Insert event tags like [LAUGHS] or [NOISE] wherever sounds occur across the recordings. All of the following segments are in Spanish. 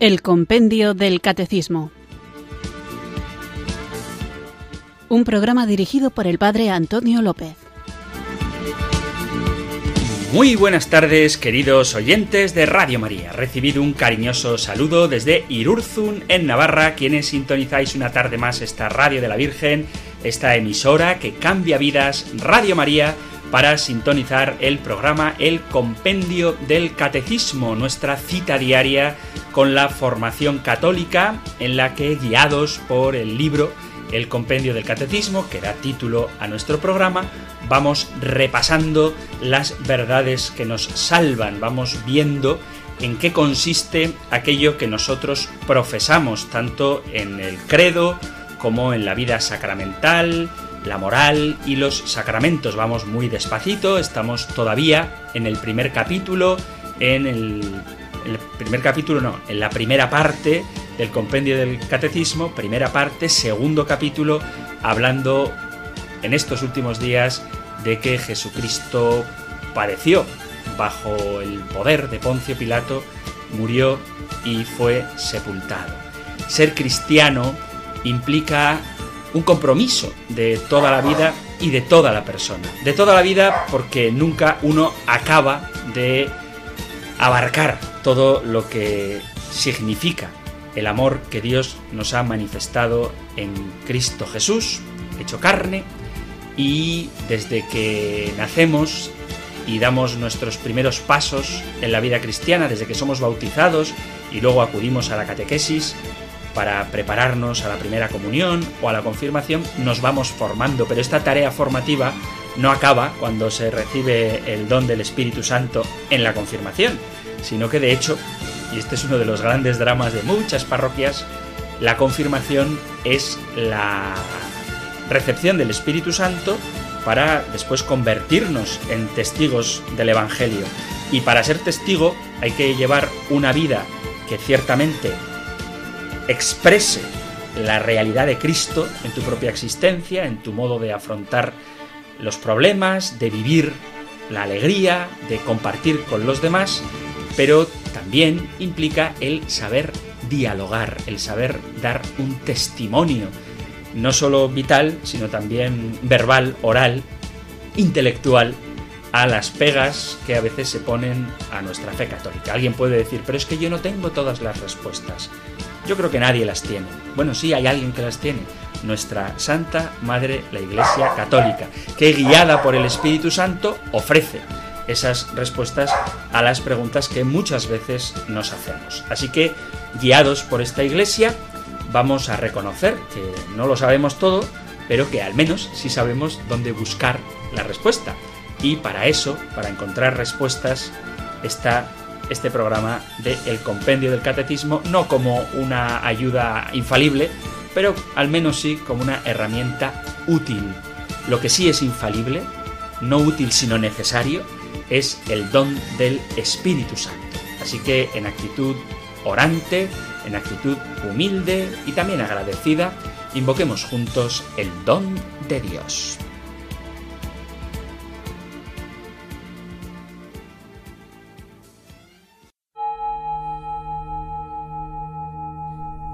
El Compendio del Catecismo. Un programa dirigido por el Padre Antonio López. Muy buenas tardes, queridos oyentes de Radio María. Recibido un cariñoso saludo desde Irurzun, en Navarra, quienes sintonizáis una tarde más esta Radio de la Virgen, esta emisora que cambia vidas, Radio María para sintonizar el programa El Compendio del Catecismo, nuestra cita diaria con la formación católica en la que, guiados por el libro El Compendio del Catecismo, que da título a nuestro programa, vamos repasando las verdades que nos salvan, vamos viendo en qué consiste aquello que nosotros profesamos, tanto en el credo como en la vida sacramental, la moral y los sacramentos. Vamos muy despacito, estamos todavía en el primer capítulo, en el, primer capítulo no, en la primera parte del compendio del catecismo, primera parte, segundo capítulo, hablando en estos últimos días de que Jesucristo padeció bajo el poder de Poncio Pilato, murió y fue sepultado. Ser cristiano implica un compromiso de toda la vida y de toda la persona. De toda la vida porque nunca uno acaba de abarcar todo lo que significa el amor que Dios nos ha manifestado en Cristo Jesús, hecho carne, y desde que nacemos y damos nuestros primeros pasos en la vida cristiana, desde que somos bautizados y luego acudimos a la catequesis, para prepararnos a la primera comunión o a la confirmación, nos vamos formando, pero esta tarea formativa no acaba cuando se recibe el don del Espíritu Santo en la confirmación, sino que de hecho, y este es uno de los grandes dramas de muchas parroquias, la confirmación es la recepción del Espíritu Santo para después convertirnos en testigos del Evangelio. Y para ser testigo hay que llevar una vida que ciertamente exprese la realidad de Cristo en tu propia existencia, en tu modo de afrontar los problemas, de vivir la alegría, de compartir con los demás, pero también implica el saber dialogar, el saber dar un testimonio, no solo vital, sino también verbal, oral, intelectual, a las pegas que a veces se ponen a nuestra fe católica. Alguien puede decir, pero es que yo no tengo todas las respuestas. Yo creo que nadie las tiene. Bueno, sí, hay alguien que las tiene. Nuestra Santa Madre, la Iglesia Católica, que guiada por el Espíritu Santo ofrece esas respuestas a las preguntas que muchas veces nos hacemos. Así que, guiados por esta Iglesia, vamos a reconocer que no lo sabemos todo, pero que al menos sí sabemos dónde buscar la respuesta. Y para eso, para encontrar respuestas, está este programa de El Compendio del Catecismo, no como una ayuda infalible, pero al menos sí como una herramienta útil. Lo que sí es infalible, no útil sino necesario, es el don del Espíritu Santo. Así que en actitud orante, en actitud humilde y también agradecida, invoquemos juntos el don de Dios.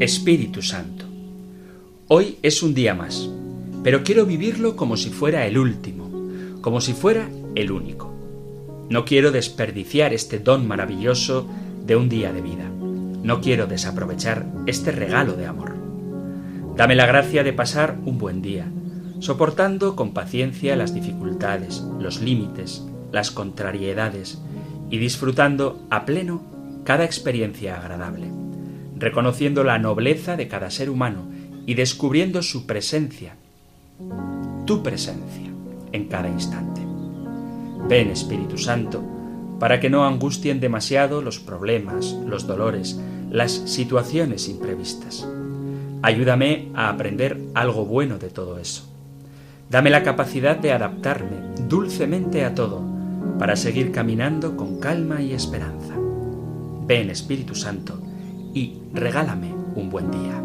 Espíritu Santo. Hoy es un día más, pero quiero vivirlo como si fuera el último, como si fuera el único. No quiero desperdiciar este don maravilloso de un día de vida. No quiero desaprovechar este regalo de amor. Dame la gracia de pasar un buen día, soportando con paciencia las dificultades, los límites, las contrariedades y disfrutando a pleno cada experiencia agradable reconociendo la nobleza de cada ser humano y descubriendo su presencia, tu presencia, en cada instante. Ven Espíritu Santo, para que no angustien demasiado los problemas, los dolores, las situaciones imprevistas. Ayúdame a aprender algo bueno de todo eso. Dame la capacidad de adaptarme dulcemente a todo para seguir caminando con calma y esperanza. Ven Espíritu Santo y regálame un buen día.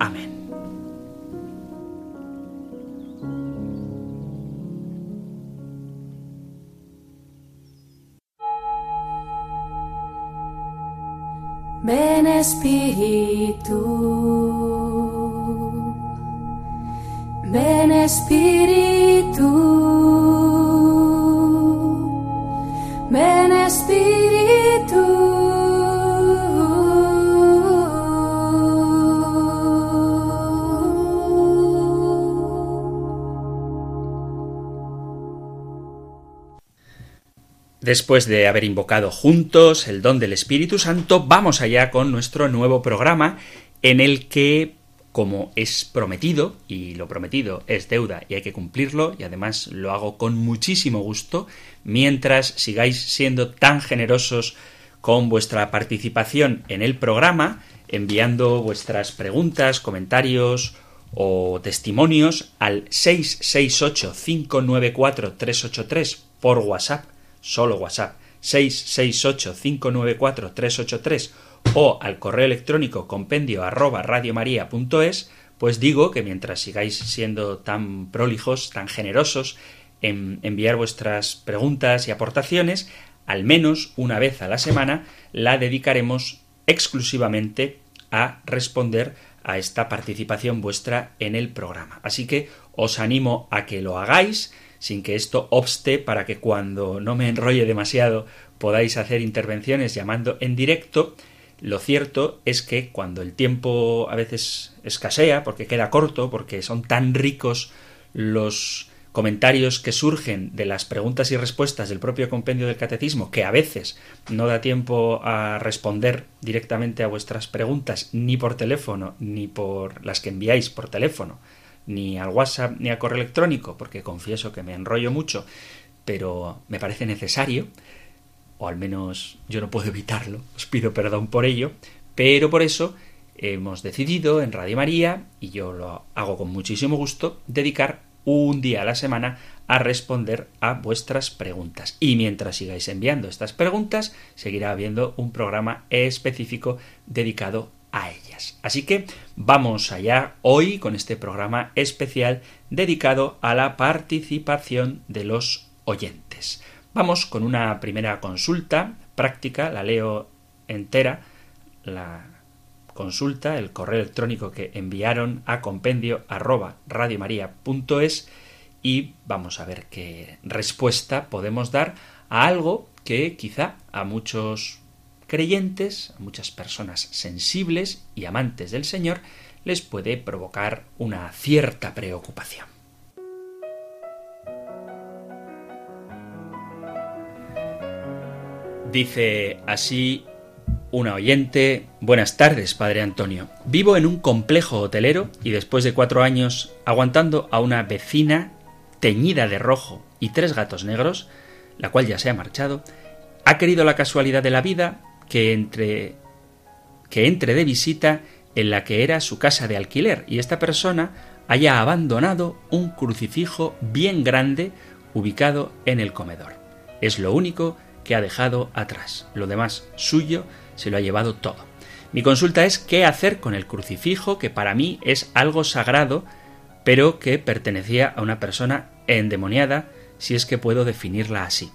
Amén. Ven Espíritu, ven Espíritu, ven Espíritu. Después de haber invocado juntos el don del Espíritu Santo, vamos allá con nuestro nuevo programa en el que, como es prometido, y lo prometido es deuda y hay que cumplirlo, y además lo hago con muchísimo gusto, mientras sigáis siendo tan generosos con vuestra participación en el programa, enviando vuestras preguntas, comentarios o testimonios al 668-594-383 por WhatsApp solo WhatsApp 668-594-383 o al correo electrónico compendio arroba radiomaria.es, pues digo que mientras sigáis siendo tan prolijos, tan generosos en enviar vuestras preguntas y aportaciones, al menos una vez a la semana la dedicaremos exclusivamente a responder a esta participación vuestra en el programa. Así que os animo a que lo hagáis, sin que esto obste para que cuando no me enrolle demasiado podáis hacer intervenciones llamando en directo. Lo cierto es que cuando el tiempo a veces escasea, porque queda corto, porque son tan ricos los comentarios que surgen de las preguntas y respuestas del propio compendio del catecismo, que a veces no da tiempo a responder directamente a vuestras preguntas, ni por teléfono, ni por las que enviáis por teléfono, ni al WhatsApp ni al correo electrónico, porque confieso que me enrollo mucho, pero me parece necesario, o al menos yo no puedo evitarlo, [LAUGHS] os pido perdón por ello, pero por eso hemos decidido en Radio María, y yo lo hago con muchísimo gusto, dedicar un día a la semana a responder a vuestras preguntas. Y mientras sigáis enviando estas preguntas, seguirá habiendo un programa específico dedicado a ellas. Así que vamos allá hoy con este programa especial dedicado a la participación de los oyentes. Vamos con una primera consulta práctica, la leo entera, la consulta, el correo electrónico que enviaron a compendio arroba radiomaria.es y vamos a ver qué respuesta podemos dar a algo que quizá a muchos creyentes, a muchas personas sensibles y amantes del Señor, les puede provocar una cierta preocupación. Dice así una oyente, buenas tardes, Padre Antonio. Vivo en un complejo hotelero y después de cuatro años aguantando a una vecina teñida de rojo y tres gatos negros, la cual ya se ha marchado, ha querido la casualidad de la vida que entre que entre de visita en la que era su casa de alquiler y esta persona haya abandonado un crucifijo bien grande ubicado en el comedor. Es lo único que ha dejado atrás. Lo demás suyo se lo ha llevado todo. Mi consulta es qué hacer con el crucifijo que para mí es algo sagrado, pero que pertenecía a una persona endemoniada, si es que puedo definirla así.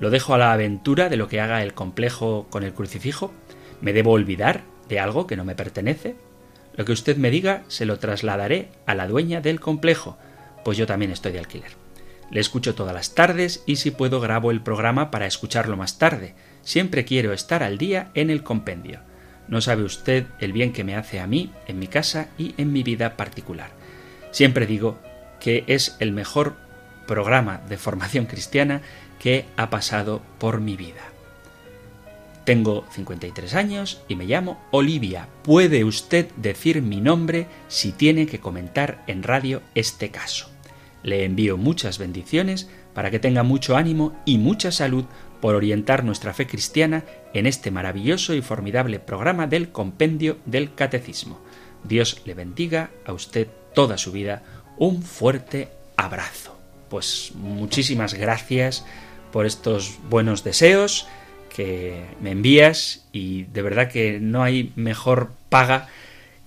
¿Lo dejo a la aventura de lo que haga el complejo con el crucifijo? ¿Me debo olvidar de algo que no me pertenece? Lo que usted me diga se lo trasladaré a la dueña del complejo, pues yo también estoy de alquiler. Le escucho todas las tardes y si puedo grabo el programa para escucharlo más tarde. Siempre quiero estar al día en el compendio. No sabe usted el bien que me hace a mí, en mi casa y en mi vida particular. Siempre digo que es el mejor programa de formación [LAUGHS] cristiana que ha pasado por mi vida. Tengo 53 años y me llamo Olivia. ¿Puede usted decir mi nombre si tiene que comentar en radio este caso? Le envío muchas bendiciones para que tenga mucho ánimo y mucha salud por orientar nuestra fe cristiana en este maravilloso y formidable programa del Compendio del Catecismo. Dios le bendiga a usted toda su vida. Un fuerte abrazo. Pues muchísimas gracias por estos buenos deseos que me envías y de verdad que no hay mejor paga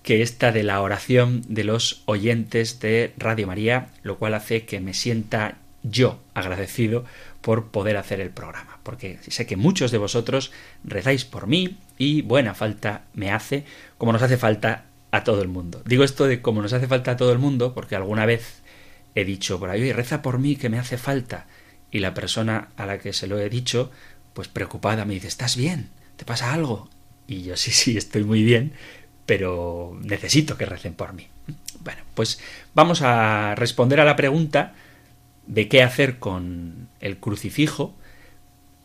que esta de la oración de los oyentes de Radio María, lo cual hace que me sienta yo agradecido por poder hacer el programa, porque sé que muchos de vosotros rezáis por mí y buena falta me hace, como nos hace falta a todo el mundo. Digo esto de como nos hace falta a todo el mundo, porque alguna vez he dicho por ahí, reza por mí que me hace falta, y la persona a la que se lo he dicho, pues preocupada, me dice, ¿estás bien? ¿Te pasa algo? Y yo sí, sí, estoy muy bien, pero necesito que recen por mí. Bueno, pues vamos a responder a la pregunta de qué hacer con el crucifijo,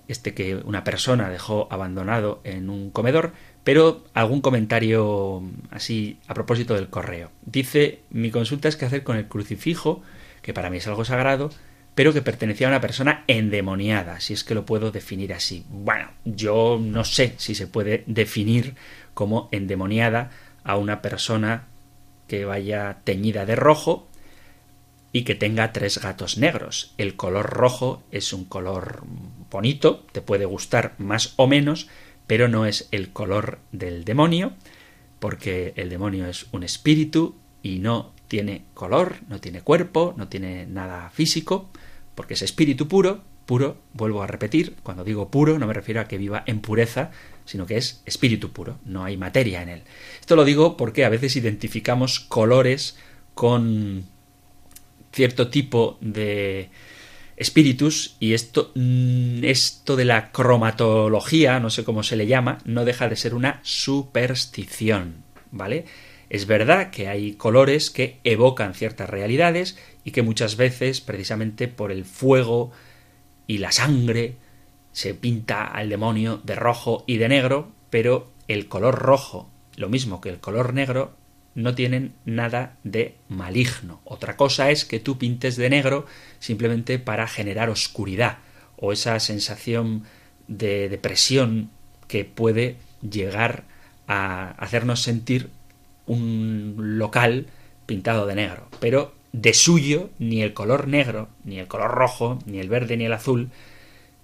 este que una persona dejó abandonado en un comedor, pero algún comentario así a propósito del correo. Dice, mi consulta es qué hacer con el crucifijo, que para mí es algo sagrado, pero que pertenecía a una persona endemoniada, si es que lo puedo definir así. Bueno, yo no sé si se puede definir como endemoniada a una persona que vaya teñida de rojo y que tenga tres gatos negros. El color rojo es un color bonito, te puede gustar más o menos, pero no es el color del demonio, porque el demonio es un espíritu y no tiene color, no tiene cuerpo, no tiene nada físico, porque es espíritu puro, puro, vuelvo a repetir, cuando digo puro no me refiero a que viva en pureza, sino que es espíritu puro, no hay materia en él. Esto lo digo porque a veces identificamos colores con cierto tipo de espíritus y esto, mm, esto de la cromatología, no sé cómo se le llama, no deja de ser una superstición, ¿vale? Es verdad que hay colores que evocan ciertas realidades y que muchas veces, precisamente por el fuego y la sangre, se pinta al demonio de rojo y de negro, pero el color rojo, lo mismo que el color negro, no tienen nada de maligno. Otra cosa es que tú pintes de negro simplemente para generar oscuridad o esa sensación de depresión que puede llegar a hacernos sentir un local pintado de negro. Pero de suyo ni el color negro, ni el color rojo, ni el verde, ni el azul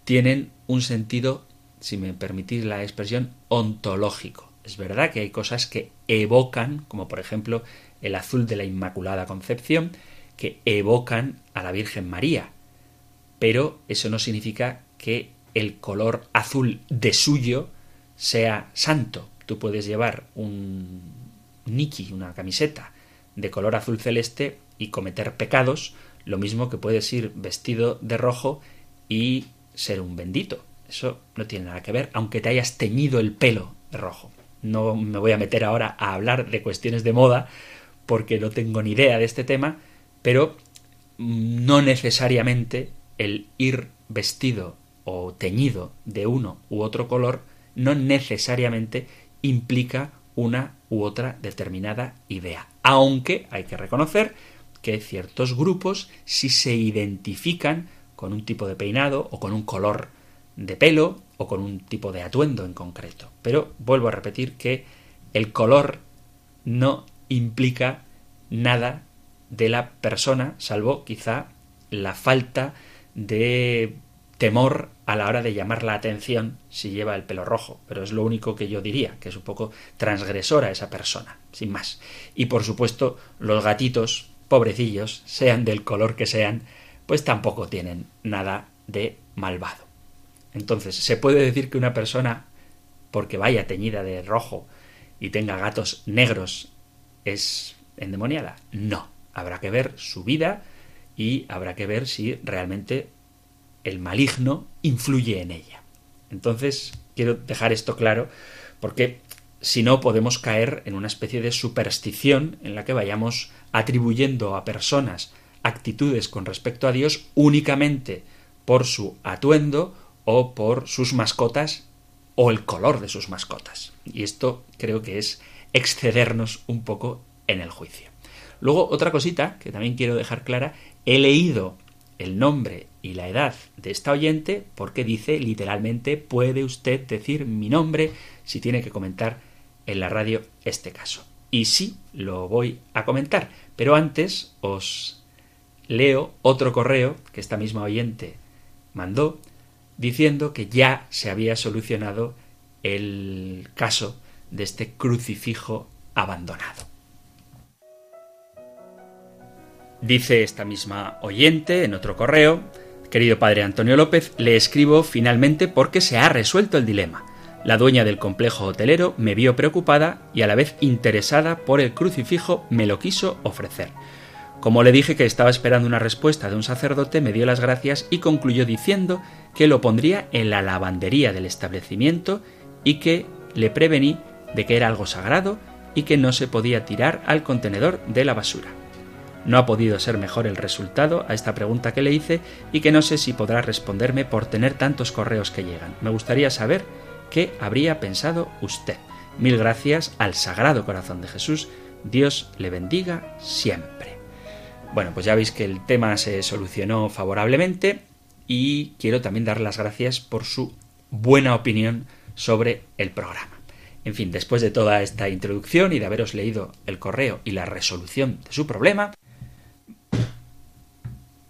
tienen un sentido, si me permitís la expresión, ontológico. Es verdad que hay cosas que evocan, como por ejemplo el azul de la Inmaculada Concepción, que evocan a la Virgen María. Pero eso no significa que el color azul de suyo sea santo. Tú puedes llevar un niki, una camiseta de color azul celeste y cometer pecados, lo mismo que puedes ir vestido de rojo y ser un bendito. Eso no tiene nada que ver, aunque te hayas teñido el pelo de rojo. No me voy a meter ahora a hablar de cuestiones de moda, porque no tengo ni idea de este tema, pero no necesariamente el ir vestido o teñido de uno u otro color no necesariamente implica una u otra determinada idea. Aunque hay que reconocer que ciertos grupos sí se identifican con un tipo de peinado o con un color de pelo o con un tipo de atuendo en concreto. Pero vuelvo a repetir que el color no implica nada de la persona, salvo quizá la falta de temor a la hora de llamar la atención si lleva el pelo rojo, pero es lo único que yo diría, que es un poco transgresora esa persona, sin más. Y por supuesto, los gatitos, pobrecillos, sean del color que sean, pues tampoco tienen nada de malvado. Entonces, ¿se puede decir que una persona, porque vaya teñida de rojo y tenga gatos negros, es endemoniada? No. Habrá que ver su vida y habrá que ver si realmente el maligno influye en ella. Entonces, quiero dejar esto claro porque si no podemos caer en una especie de superstición en la que vayamos atribuyendo a personas actitudes con respecto a Dios únicamente por su atuendo o por sus mascotas o el color de sus mascotas. Y esto creo que es excedernos un poco en el juicio. Luego, otra cosita que también quiero dejar clara, he leído el nombre y la edad de esta oyente porque dice literalmente puede usted decir mi nombre si tiene que comentar en la radio este caso. Y sí, lo voy a comentar, pero antes os leo otro correo que esta misma oyente mandó diciendo que ya se había solucionado el caso de este crucifijo abandonado. Dice esta misma oyente en otro correo, querido padre Antonio López, le escribo finalmente porque se ha resuelto el dilema. La dueña del complejo hotelero me vio preocupada y a la vez interesada por el crucifijo me lo quiso ofrecer. Como le dije que estaba esperando una respuesta de un sacerdote, me dio las gracias y concluyó diciendo que lo pondría en la lavandería del establecimiento y que le prevení de que era algo sagrado y que no se podía tirar al contenedor de la basura. No ha podido ser mejor el resultado a esta pregunta que le hice y que no sé si podrá responderme por tener tantos correos que llegan. Me gustaría saber qué habría pensado usted. Mil gracias al Sagrado Corazón de Jesús. Dios le bendiga siempre. Bueno, pues ya veis que el tema se solucionó favorablemente y quiero también dar las gracias por su buena opinión sobre el programa. En fin, después de toda esta introducción y de haberos leído el correo y la resolución de su problema,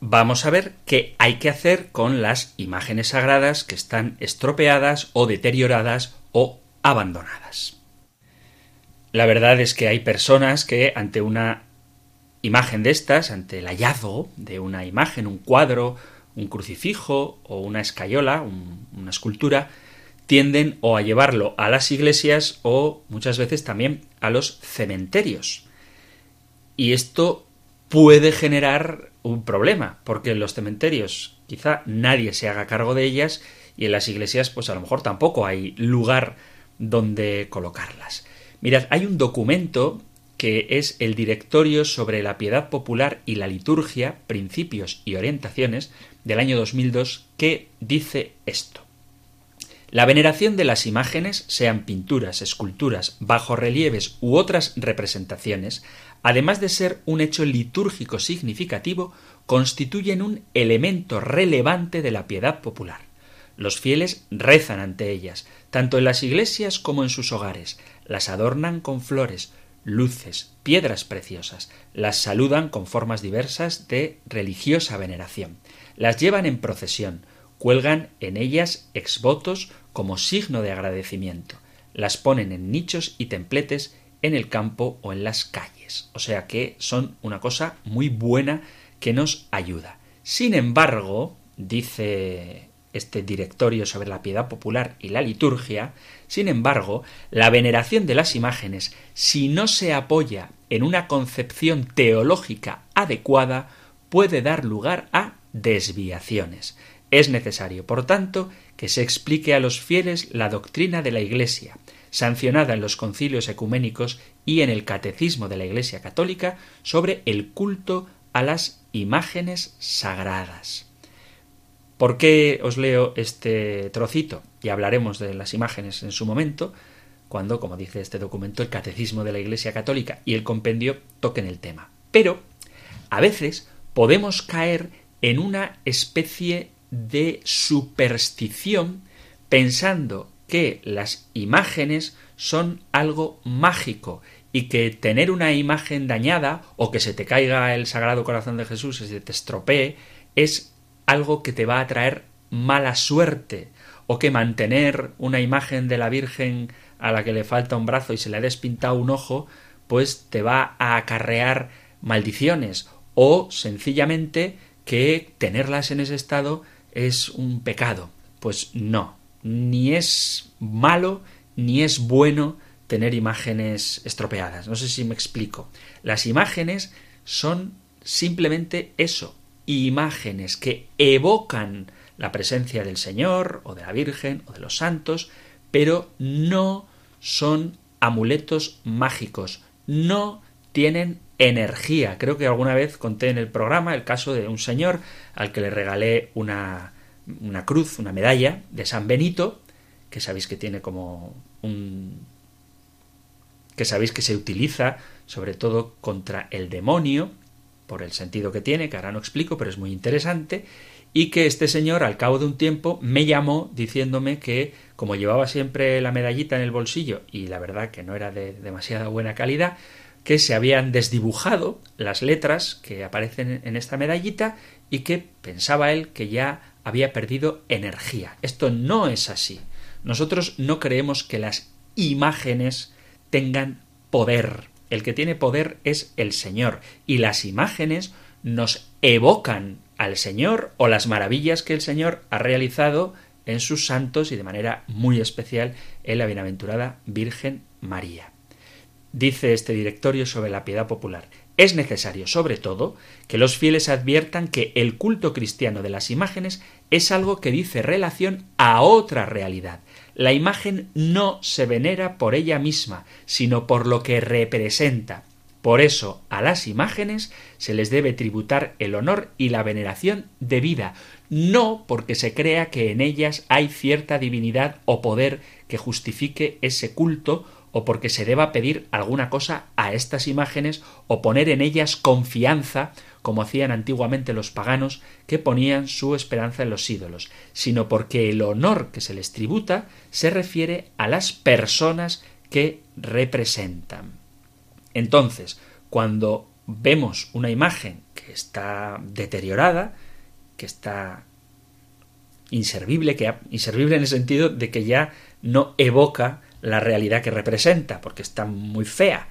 vamos a ver qué hay que hacer con las imágenes sagradas que están estropeadas o deterioradas o abandonadas. La verdad es que hay personas que ante una imagen de estas, ante el hallazgo de una imagen, un cuadro, un crucifijo o una escayola, una escultura, tienden o a llevarlo a las iglesias o muchas veces también a los cementerios. Y esto puede generar un problema, porque en los cementerios quizá nadie se haga cargo de ellas y en las iglesias pues a lo mejor tampoco hay lugar donde colocarlas. Mirad, hay un documento que es el Directorio sobre la Piedad Popular y la Liturgia, Principios y Orientaciones del año 2002 que dice esto. La veneración de las imágenes, sean pinturas, esculturas, bajorrelieves u otras representaciones, además de ser un hecho litúrgico significativo, constituyen un elemento relevante de la piedad popular. Los fieles rezan ante ellas, tanto en las iglesias como en sus hogares, las adornan con flores, luces, piedras preciosas, las saludan con formas diversas de religiosa veneración, las llevan en procesión, cuelgan en ellas exvotos como signo de agradecimiento. Las ponen en nichos y templetes en el campo o en las calles. O sea que son una cosa muy buena que nos ayuda. Sin embargo, dice este directorio sobre la piedad popular y la liturgia, sin embargo, la veneración de las imágenes, si no se apoya en una concepción teológica adecuada, puede dar lugar a desviaciones. Es necesario, por tanto, que se explique a los fieles la doctrina de la Iglesia, sancionada en los concilios ecuménicos y en el catecismo de la Iglesia católica sobre el culto a las imágenes sagradas. ¿Por qué os leo este trocito? Y hablaremos de las imágenes en su momento, cuando, como dice este documento, el catecismo de la Iglesia católica y el compendio toquen el tema. Pero, a veces, podemos caer en una especie de superstición pensando que las imágenes son algo mágico y que tener una imagen dañada o que se te caiga el Sagrado Corazón de Jesús y se te estropee es algo que te va a traer mala suerte o que mantener una imagen de la Virgen a la que le falta un brazo y se le ha despintado un ojo pues te va a acarrear maldiciones o sencillamente que tenerlas en ese estado es un pecado. Pues no, ni es malo ni es bueno tener imágenes estropeadas. No sé si me explico. Las imágenes son simplemente eso, imágenes que evocan la presencia del Señor o de la Virgen o de los santos, pero no son amuletos mágicos, no tienen energía. Creo que alguna vez conté en el programa el caso de un señor al que le regalé una, una cruz, una medalla de San Benito, que sabéis que tiene como un... que sabéis que se utiliza sobre todo contra el demonio, por el sentido que tiene, que ahora no explico, pero es muy interesante, y que este señor al cabo de un tiempo me llamó diciéndome que como llevaba siempre la medallita en el bolsillo y la verdad que no era de demasiada buena calidad, que se habían desdibujado las letras que aparecen en esta medallita y que pensaba él que ya había perdido energía. Esto no es así. Nosotros no creemos que las imágenes tengan poder. El que tiene poder es el Señor y las imágenes nos evocan al Señor o las maravillas que el Señor ha realizado en sus santos y de manera muy especial en la bienaventurada Virgen María. Dice este directorio sobre la piedad popular. Es necesario, sobre todo, que los fieles adviertan que el culto cristiano de las imágenes es algo que dice relación a otra realidad. La imagen no se venera por ella misma, sino por lo que representa, por eso a las imágenes se les debe tributar el honor y la veneración debida, no porque se crea que en ellas hay cierta divinidad o poder que justifique ese culto o porque se deba pedir alguna cosa a estas imágenes o poner en ellas confianza como hacían antiguamente los paganos que ponían su esperanza en los ídolos, sino porque el honor que se les tributa se refiere a las personas que representan. Entonces, cuando vemos una imagen que está deteriorada, que está inservible, que inservible en el sentido de que ya no evoca la realidad que representa, porque está muy fea.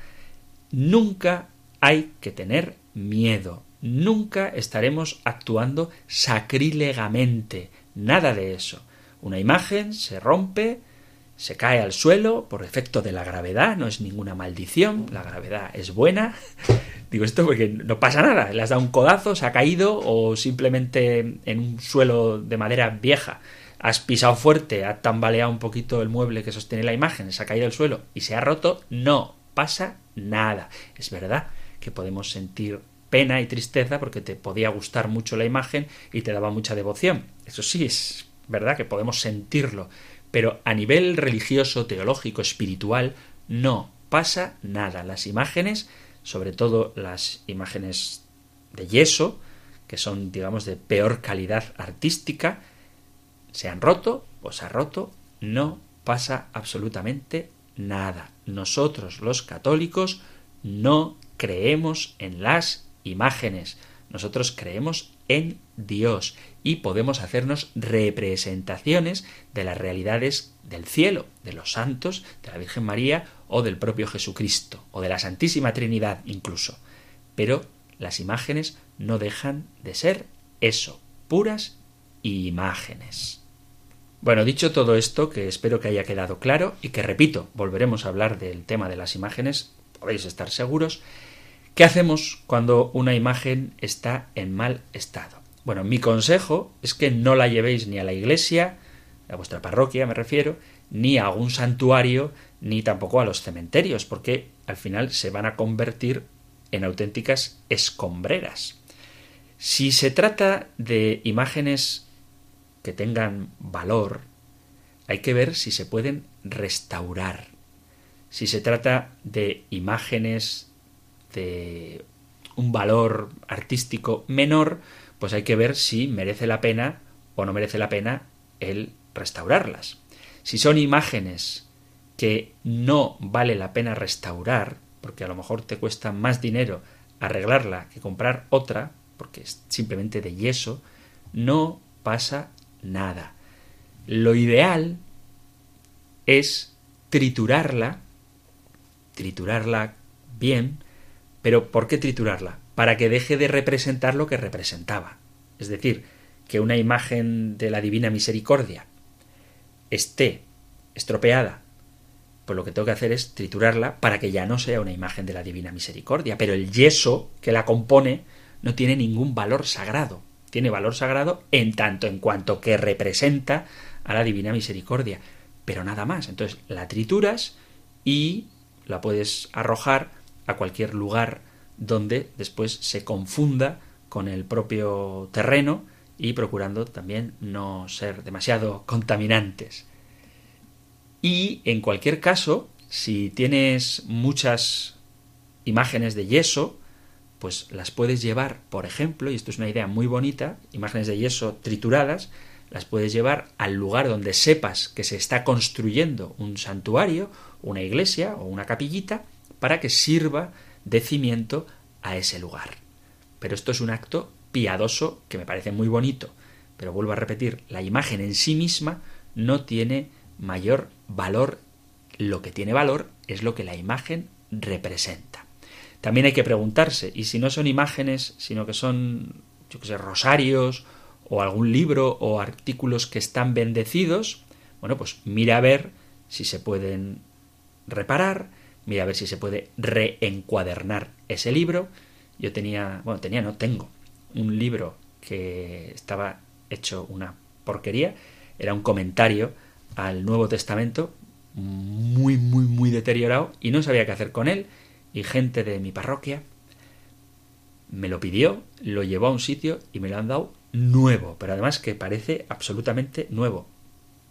Nunca hay que tener miedo, nunca estaremos actuando sacrílegamente, nada de eso. Una imagen se rompe, se cae al suelo por efecto de la gravedad, no es ninguna maldición, la gravedad es buena. [LAUGHS] Digo esto porque no pasa nada, le has dado un codazo, se ha caído o simplemente en un suelo de madera vieja has pisado fuerte, has tambaleado un poquito el mueble que sostiene la imagen, se ha caído al suelo y se ha roto, no pasa nada. Es verdad que podemos sentir pena y tristeza porque te podía gustar mucho la imagen y te daba mucha devoción. Eso sí, es verdad que podemos sentirlo, pero a nivel religioso, teológico, espiritual, no pasa nada. Las imágenes, sobre todo las imágenes de yeso, que son, digamos, de peor calidad artística, se han roto o se ha roto, no pasa absolutamente nada. Nosotros, los católicos, no creemos en las imágenes. Nosotros creemos en Dios y podemos hacernos representaciones de las realidades del cielo, de los santos, de la Virgen María o del propio Jesucristo, o de la Santísima Trinidad incluso. Pero las imágenes no dejan de ser eso, puras imágenes. Bueno, dicho todo esto, que espero que haya quedado claro y que repito, volveremos a hablar del tema de las imágenes, podéis estar seguros, ¿qué hacemos cuando una imagen está en mal estado? Bueno, mi consejo es que no la llevéis ni a la iglesia, a vuestra parroquia me refiero, ni a algún santuario, ni tampoco a los cementerios, porque al final se van a convertir en auténticas escombreras. Si se trata de imágenes que tengan valor, hay que ver si se pueden restaurar. Si se trata de imágenes de un valor artístico menor, pues hay que ver si merece la pena o no merece la pena el restaurarlas. Si son imágenes que no vale la pena restaurar, porque a lo mejor te cuesta más dinero arreglarla que comprar otra, porque es simplemente de yeso, no pasa nada. Lo ideal es triturarla, triturarla bien, pero ¿por qué triturarla? para que deje de representar lo que representaba. Es decir, que una imagen de la Divina Misericordia esté estropeada, pues lo que tengo que hacer es triturarla para que ya no sea una imagen de la Divina Misericordia. Pero el yeso que la compone no tiene ningún valor sagrado. Tiene valor sagrado en tanto en cuanto que representa a la Divina Misericordia. Pero nada más. Entonces la trituras y la puedes arrojar a cualquier lugar donde después se confunda con el propio terreno y procurando también no ser demasiado contaminantes. Y en cualquier caso, si tienes muchas imágenes de yeso, pues las puedes llevar, por ejemplo, y esto es una idea muy bonita, imágenes de yeso trituradas, las puedes llevar al lugar donde sepas que se está construyendo un santuario, una iglesia o una capillita, para que sirva de cimiento a ese lugar. Pero esto es un acto piadoso que me parece muy bonito. Pero vuelvo a repetir, la imagen en sí misma no tiene mayor valor. Lo que tiene valor es lo que la imagen representa. También hay que preguntarse, y si no son imágenes, sino que son, yo que sé, rosarios o algún libro o artículos que están bendecidos, bueno, pues mira a ver si se pueden reparar, mira a ver si se puede reencuadernar ese libro. Yo tenía, bueno, tenía, no tengo, un libro que estaba hecho una porquería, era un comentario al Nuevo Testamento muy, muy, muy deteriorado y no sabía qué hacer con él y gente de mi parroquia me lo pidió, lo llevó a un sitio y me lo han dado nuevo, pero además que parece absolutamente nuevo.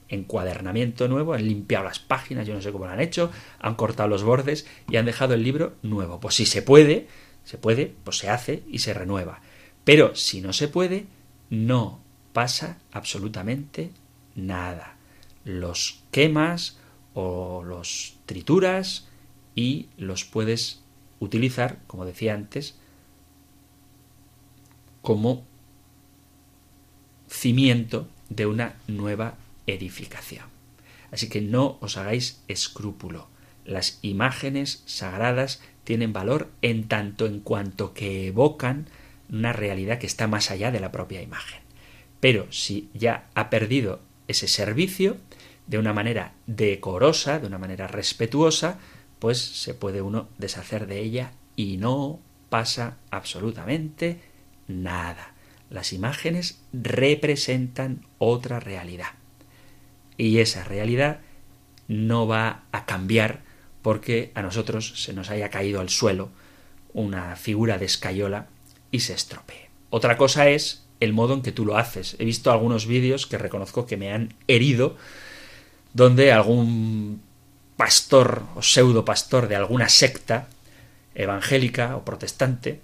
Encuadernamiento nuevo, han limpiado las páginas, yo no sé cómo lo han hecho, han cortado los bordes y han dejado el libro nuevo. Pues si se puede, se puede, pues se hace y se renueva. Pero si no se puede, no pasa absolutamente nada. Los quemas o los trituras y los puedes utilizar, como decía antes, como cimiento de una nueva edificación. Así que no os hagáis escrúpulo. Las imágenes sagradas tienen valor en tanto en cuanto que evocan una realidad que está más allá de la propia imagen. Pero si ya ha perdido ese servicio, de una manera decorosa, de una manera respetuosa, pues se puede uno deshacer de ella y no pasa absolutamente nada. Las imágenes representan otra realidad. Y esa realidad no va a cambiar porque a nosotros se nos haya caído al suelo una figura de escayola y se estropee. Otra cosa es el modo en que tú lo haces. He visto algunos vídeos que reconozco que me han herido, donde algún pastor o pseudo pastor de alguna secta evangélica o protestante,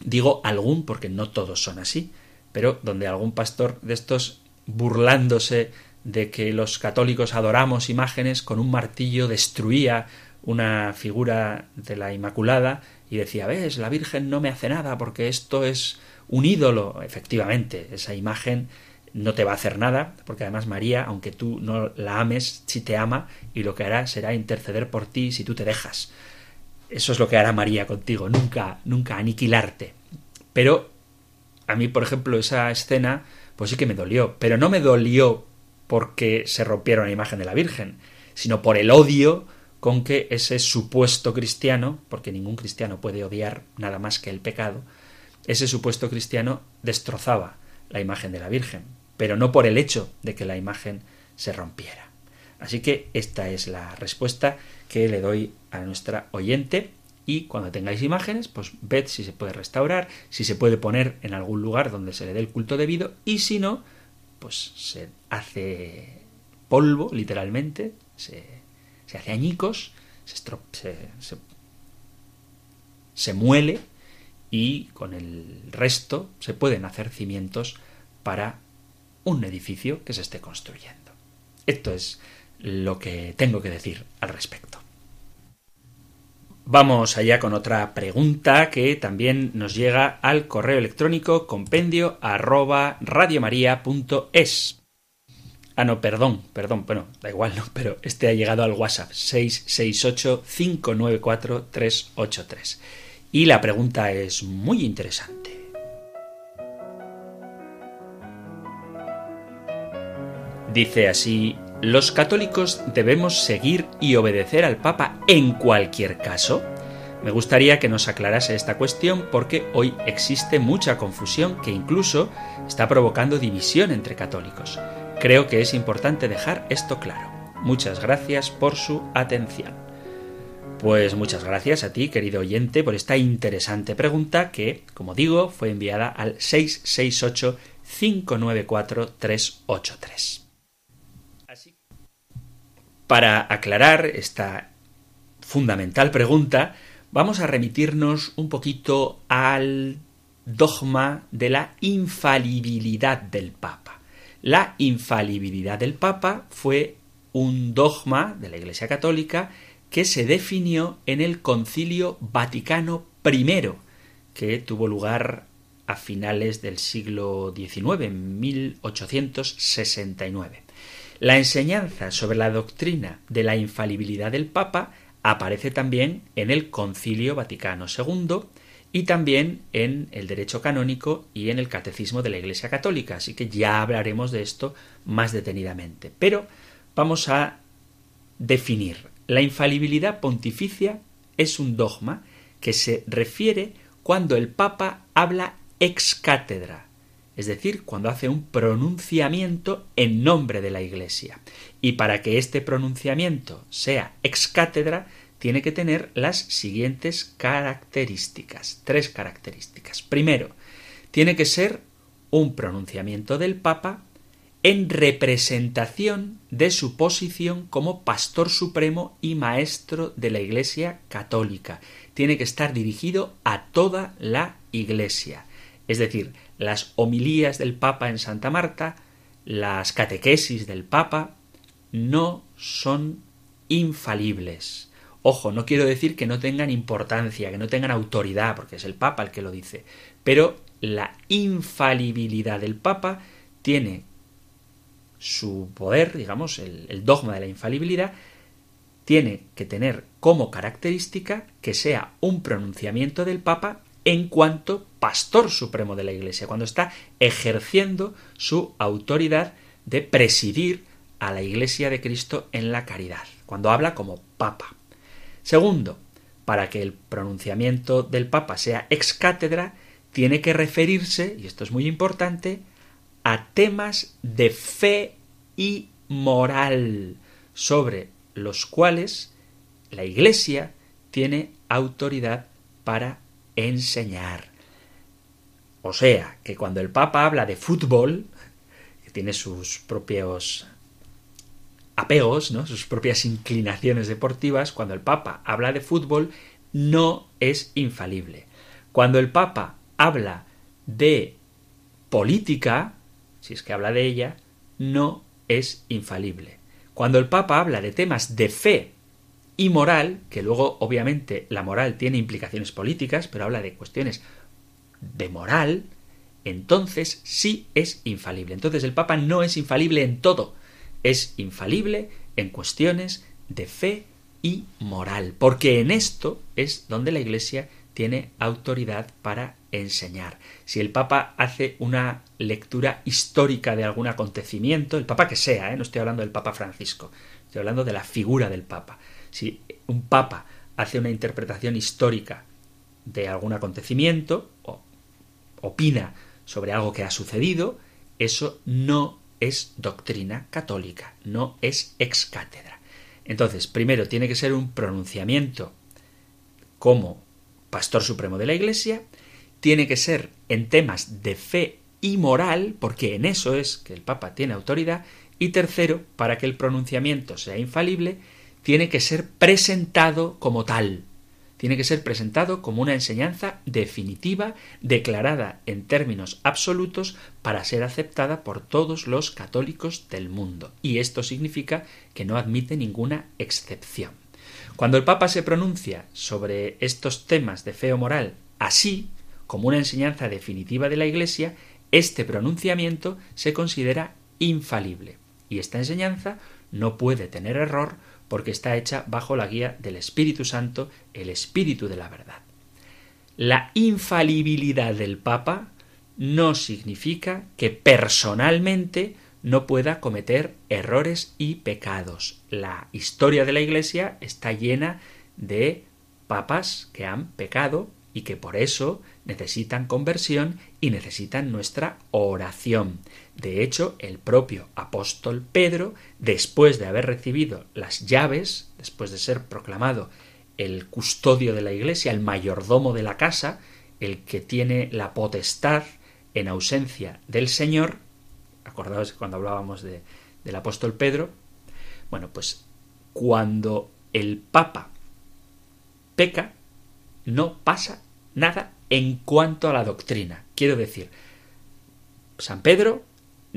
digo algún porque no todos son así, pero donde algún pastor de estos burlándose de que los católicos adoramos imágenes con un martillo destruía una figura de la Inmaculada y decía, ves, la Virgen no me hace nada porque esto es un ídolo. Efectivamente, esa imagen no te va a hacer nada, porque además María, aunque tú no la ames, sí te ama y lo que hará será interceder por ti si tú te dejas. Eso es lo que hará María contigo, nunca, nunca aniquilarte. Pero a mí, por ejemplo, esa escena, pues sí que me dolió, pero no me dolió porque se rompiera una imagen de la Virgen, sino por el odio con que ese supuesto cristiano, porque ningún cristiano puede odiar nada más que el pecado, ese supuesto cristiano destrozaba la imagen de la Virgen, pero no por el hecho de que la imagen se rompiera. Así que esta es la respuesta que le doy a nuestra oyente y cuando tengáis imágenes, pues ved si se puede restaurar, si se puede poner en algún lugar donde se le dé el culto debido y si no, pues se hace polvo, literalmente, se se hace añicos, se, se, muele y con el resto se pueden hacer cimientos para un edificio que se esté construyendo. Esto es lo que tengo que decir al respecto. Vamos allá con otra pregunta que también nos llega al correo electrónico compendio arroba. Ah, no, perdón, perdón, bueno, da igual, no, pero este ha llegado al WhatsApp 668-594-383. Y la pregunta es muy interesante. Dice así, ¿los católicos debemos seguir y obedecer al Papa en cualquier caso? Me gustaría que nos aclarase esta cuestión porque hoy existe mucha confusión que incluso está provocando división entre católicos. Creo que es importante dejar esto claro. Muchas gracias por su atención. Pues muchas gracias a ti, querido oyente, por esta interesante pregunta que, como digo, fue enviada al 668-594-383. Así, para aclarar esta fundamental pregunta, vamos a remitirnos un poquito al dogma de la infalibilidad del Papa. La infalibilidad del Papa fue un dogma de la Iglesia Católica que se definió en el Concilio Vaticano I, que tuvo lugar a finales del siglo XIX, en 1869. La enseñanza sobre la doctrina de la infalibilidad del Papa aparece también en el Concilio Vaticano II y también en el derecho canónico y en el catecismo de la Iglesia Católica, así que ya hablaremos de esto más detenidamente. Pero vamos a definir. La infalibilidad pontificia es un dogma que se refiere cuando el Papa habla ex cátedra, es decir, cuando hace un pronunciamiento en nombre de la Iglesia. Y para que este pronunciamiento sea ex cátedra, tiene que tener las siguientes características, tres características. Primero, tiene que ser un pronunciamiento del Papa en representación de su posición como pastor supremo y maestro de la Iglesia católica. Tiene que estar dirigido a toda la Iglesia. Es decir, las homilías del Papa en Santa Marta, las catequesis del Papa, no son infalibles. Ojo, no quiero decir que no tengan importancia, que no tengan autoridad, porque es el Papa el que lo dice, pero la infalibilidad del Papa tiene su poder, digamos, el, el, dogma de la infalibilidad, tiene que tener como característica que sea un pronunciamiento del Papa en cuanto pastor supremo de la Iglesia, cuando está ejerciendo su autoridad de presidir a la Iglesia de Cristo en la caridad, cuando habla como Papa. Segundo, para que el pronunciamiento del Papa sea ex cátedra, tiene que referirse, y esto es muy importante, a temas de fe y moral, sobre los cuales la Iglesia tiene autoridad para enseñar. O sea, que cuando el Papa habla de fútbol, que tiene sus propios apegos, ¿no? sus propias inclinaciones deportivas, cuando el Papa habla de fútbol, no es infalible. Cuando el Papa habla de política, si es que habla de ella, no es infalible. Cuando el Papa habla de temas de fe y moral, que luego obviamente la moral tiene implicaciones políticas, pero habla de cuestiones de moral, entonces sí es infalible. Entonces el Papa no es infalible en todo, es infalible en cuestiones de fe y moral, porque en esto es donde la Iglesia tiene autoridad para enseñar. Si el Papa hace una lectura histórica de algún acontecimiento, el Papa que sea, ¿eh? no estoy hablando del Papa Francisco, estoy hablando de la figura del Papa. Si un Papa hace una interpretación histórica de algún acontecimiento opina sobre algo que ha sucedido, eso no es doctrina católica, no es ex cátedra. Entonces, primero tiene que ser un pronunciamiento como pastor supremo de la Iglesia, tiene que ser en temas de fe y moral, porque en eso es que el Papa tiene autoridad, y tercero, para que el pronunciamiento sea infalible, tiene que ser presentado como tal, tiene que ser presentado como una enseñanza definitiva, declarada en términos absolutos, para ser aceptada por todos los católicos del mundo. Y esto significa que no admite ninguna excepción. Cuando el Papa se pronuncia sobre estos temas de fe o moral así, como una enseñanza definitiva de la Iglesia, este pronunciamiento se considera infalible. Y esta enseñanza no puede tener error porque está hecha bajo la guía del Espíritu Santo, el Espíritu de la verdad. La infalibilidad del Papa no significa que personalmente no pueda cometer errores y pecados. La historia de la Iglesia está llena de papas que han pecado y que por eso necesitan conversión y necesitan nuestra oración. De hecho, el propio apóstol Pedro, después de haber recibido las llaves, después de ser proclamado el custodio de la iglesia, el mayordomo de la casa, el que tiene la potestad en ausencia del Señor, acordaos cuando hablábamos de, del apóstol Pedro, bueno, pues cuando el Papa peca, no pasa nada en cuanto a la doctrina. Quiero decir, San Pedro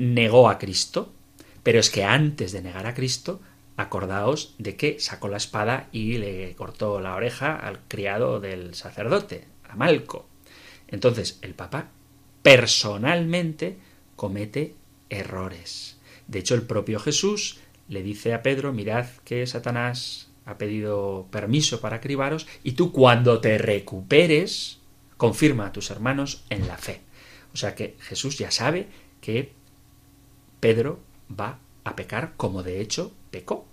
negó a Cristo, pero es que antes de negar a Cristo, acordaos de que sacó la espada y le cortó la oreja al criado del sacerdote, a Malco. Entonces, el Papa personalmente comete errores. De hecho, el propio Jesús le dice a Pedro, mirad que Satanás ha pedido permiso para cribaros y tú cuando te recuperes, confirma a tus hermanos en la fe. O sea que Jesús ya sabe que Pedro va a pecar como de hecho pecó.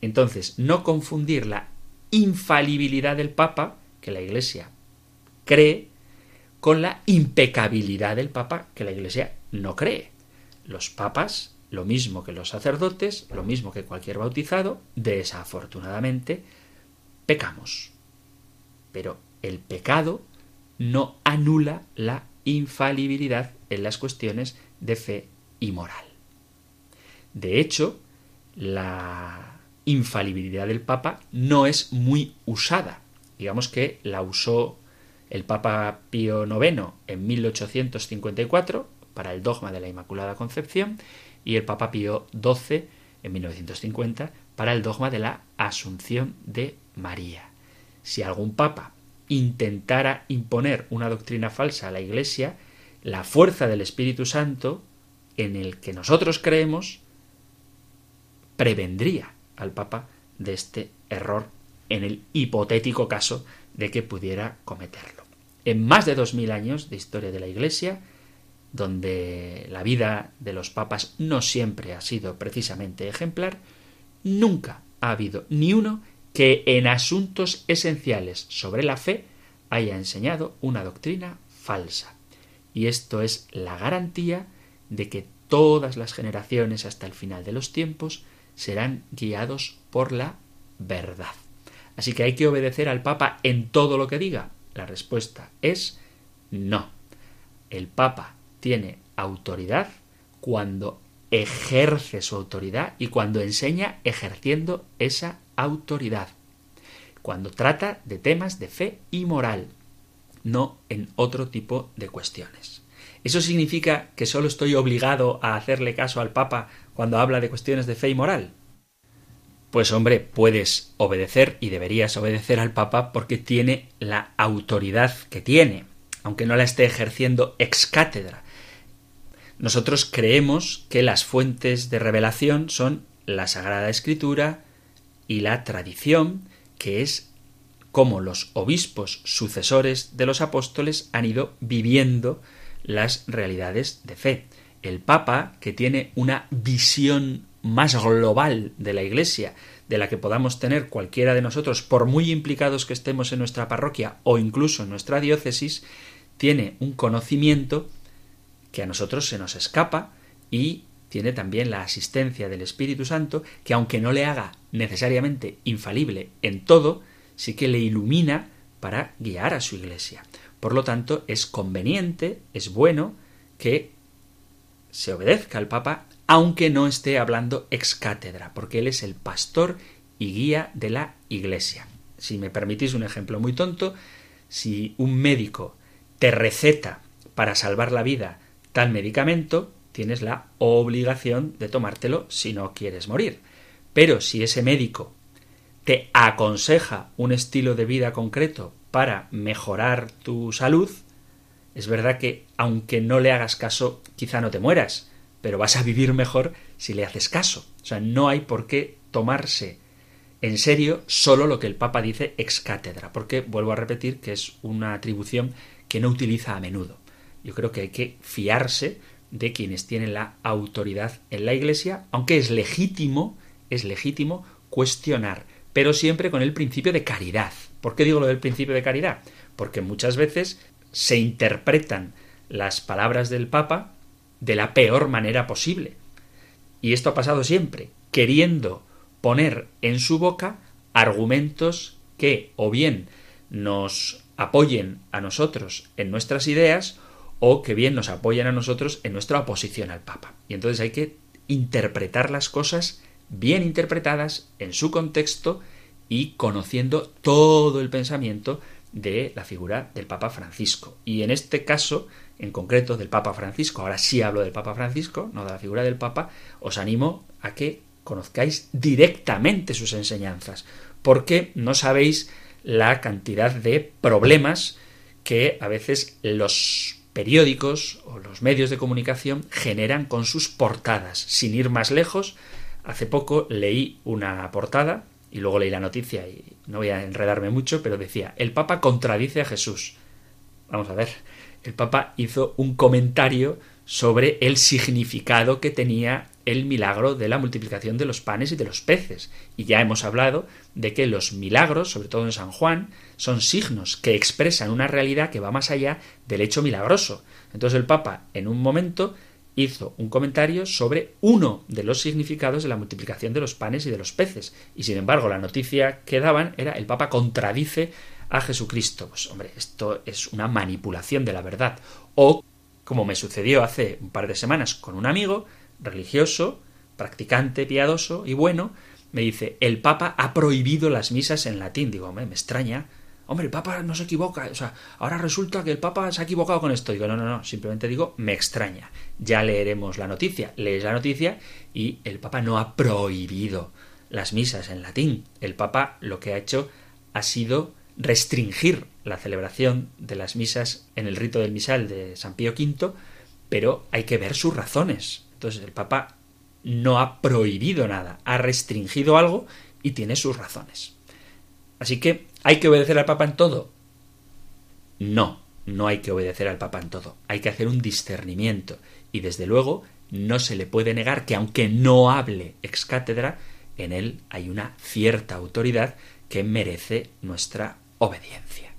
Entonces, no confundir la infalibilidad del Papa, que la Iglesia cree, con la impecabilidad del Papa, que la Iglesia no cree. Los papas, lo mismo que los sacerdotes, lo mismo que cualquier bautizado, desafortunadamente, pecamos. Pero el pecado no anula la infalibilidad en las cuestiones de fe y moral. De hecho, la infalibilidad del Papa no es muy usada. Digamos que la usó el Papa Pío IX en 1854 para el dogma de la Inmaculada Concepción y el Papa Pío XII en 1950 para el dogma de la Asunción de María. Si algún papa intentara imponer una doctrina falsa a la Iglesia, la fuerza del Espíritu Santo, en el que nosotros creemos, prevendría al Papa de este error en el hipotético caso de que pudiera cometerlo. En más de dos mil años de historia de la Iglesia, donde la vida de los papas no siempre ha sido precisamente ejemplar, nunca ha habido ni uno que en asuntos esenciales sobre la fe haya enseñado una doctrina falsa. Y esto es la garantía de que todas las generaciones hasta el final de los tiempos serán guiados por la verdad. Así que hay que obedecer al Papa en todo lo que diga. La respuesta es no. El Papa tiene autoridad cuando ejerce su autoridad y cuando enseña ejerciendo esa autoridad. Cuando trata de temas de fe y moral, no en otro tipo de cuestiones. ¿Eso significa que solo estoy obligado a hacerle caso al Papa cuando habla de cuestiones de fe y moral? Pues hombre, puedes obedecer y deberías obedecer al Papa porque tiene la autoridad que tiene, aunque no la esté ejerciendo ex cátedra. Nosotros creemos que las fuentes de revelación son la Sagrada Escritura y la tradición, que es cómo los obispos sucesores de los apóstoles han ido viviendo las realidades de fe. El Papa, que tiene una visión más global de la Iglesia, de la que podamos tener cualquiera de nosotros, por muy implicados que estemos en nuestra parroquia o incluso en nuestra diócesis, tiene un conocimiento que a nosotros se nos escapa y tiene también la asistencia del Espíritu Santo, que aunque no le haga necesariamente infalible en todo, sí que le ilumina para guiar a su iglesia. Por lo tanto, es conveniente, es bueno que se obedezca al Papa, aunque no esté hablando ex cátedra, porque él es el pastor y guía de la iglesia. Si me permitís un ejemplo muy tonto, si un médico te receta para salvar la vida tal medicamento, tienes la obligación de tomártelo si no quieres morir. Pero si ese médico te aconseja un estilo de vida concreto para mejorar tu salud, es verdad que aunque no le hagas caso, quizá no te mueras, pero vas a vivir mejor si le haces caso. O sea, no hay por qué tomarse en serio solo lo que el Papa dice ex cátedra, porque vuelvo a repetir que es una atribución que no utiliza a menudo. Yo creo que hay que fiarse de quienes tienen la autoridad en la Iglesia, aunque es legítimo, es legítimo cuestionar, pero siempre con el principio de caridad. ¿Por qué digo lo del principio de caridad? Porque muchas veces se interpretan las palabras del Papa de la peor manera posible. Y esto ha pasado siempre, queriendo poner en su boca argumentos que o bien nos apoyen a nosotros en nuestras ideas o que bien nos apoyan a nosotros en nuestra oposición al Papa. Y entonces hay que interpretar las cosas bien interpretadas en su contexto y conociendo todo el pensamiento de la figura del Papa Francisco. Y en este caso, en concreto del Papa Francisco, ahora sí hablo del Papa Francisco, no de la figura del Papa, os animo a que conozcáis directamente sus enseñanzas, porque no sabéis la cantidad de problemas que a veces los periódicos o los medios de comunicación generan con sus portadas. Sin ir más lejos, hace poco leí una portada y luego leí la noticia y no voy a enredarme mucho, pero decía, el Papa contradice a Jesús. Vamos a ver, el Papa hizo un comentario sobre el significado que tenía el milagro de la multiplicación de los panes y de los peces. Y ya hemos hablado de que los milagros, sobre todo en San Juan, son signos que expresan una realidad que va más allá del hecho milagroso. Entonces el Papa, en un momento, hizo un comentario sobre uno de los significados de la multiplicación de los panes y de los peces. Y sin embargo, la noticia que daban era el Papa contradice a Jesucristo. Pues hombre, esto es una manipulación de la verdad. O, como me sucedió hace un par de semanas con un amigo religioso, practicante, piadoso y bueno, me dice, el Papa ha prohibido las misas en latín. Digo, hombre, me extraña, hombre, el Papa no se equivoca, o sea, ahora resulta que el Papa se ha equivocado con esto. Digo, no, no, no, simplemente digo, me extraña. Ya leeremos la noticia, lees la noticia y el Papa no ha prohibido las misas en latín. El Papa lo que ha hecho ha sido restringir la celebración de las misas en el rito del misal de San Pío V, pero hay que ver sus razones. Entonces el Papa no ha prohibido nada, ha restringido algo y tiene sus razones. Así que, ¿hay que obedecer al Papa en todo? No, no hay que obedecer al Papa en todo. Hay que hacer un discernimiento. Y desde luego, no se le puede negar que aunque no hable ex cátedra, en él hay una cierta autoridad que merece nuestra obediencia.